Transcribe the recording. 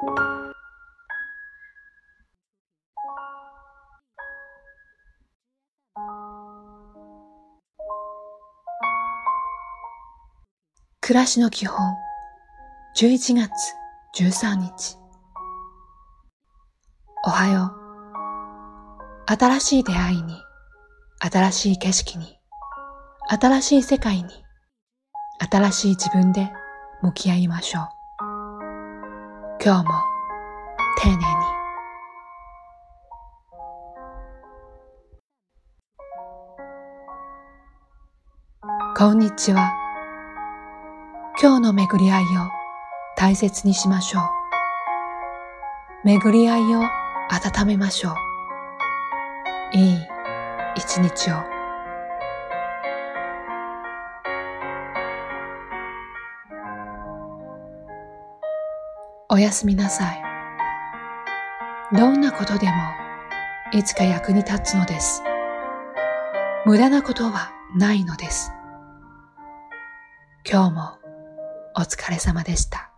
暮らしの基本。11月13日。おはよう。新しい出会いに新しい景色に新しい世界に新しい自分で向き合いましょう。今日も丁寧にこんにちは。今日の巡り合いを大切にしましょう。巡り合いを温めましょう。いい一日を。おやすみなさい。どんなことでもいつか役に立つのです。無駄なことはないのです。今日もお疲れ様でした。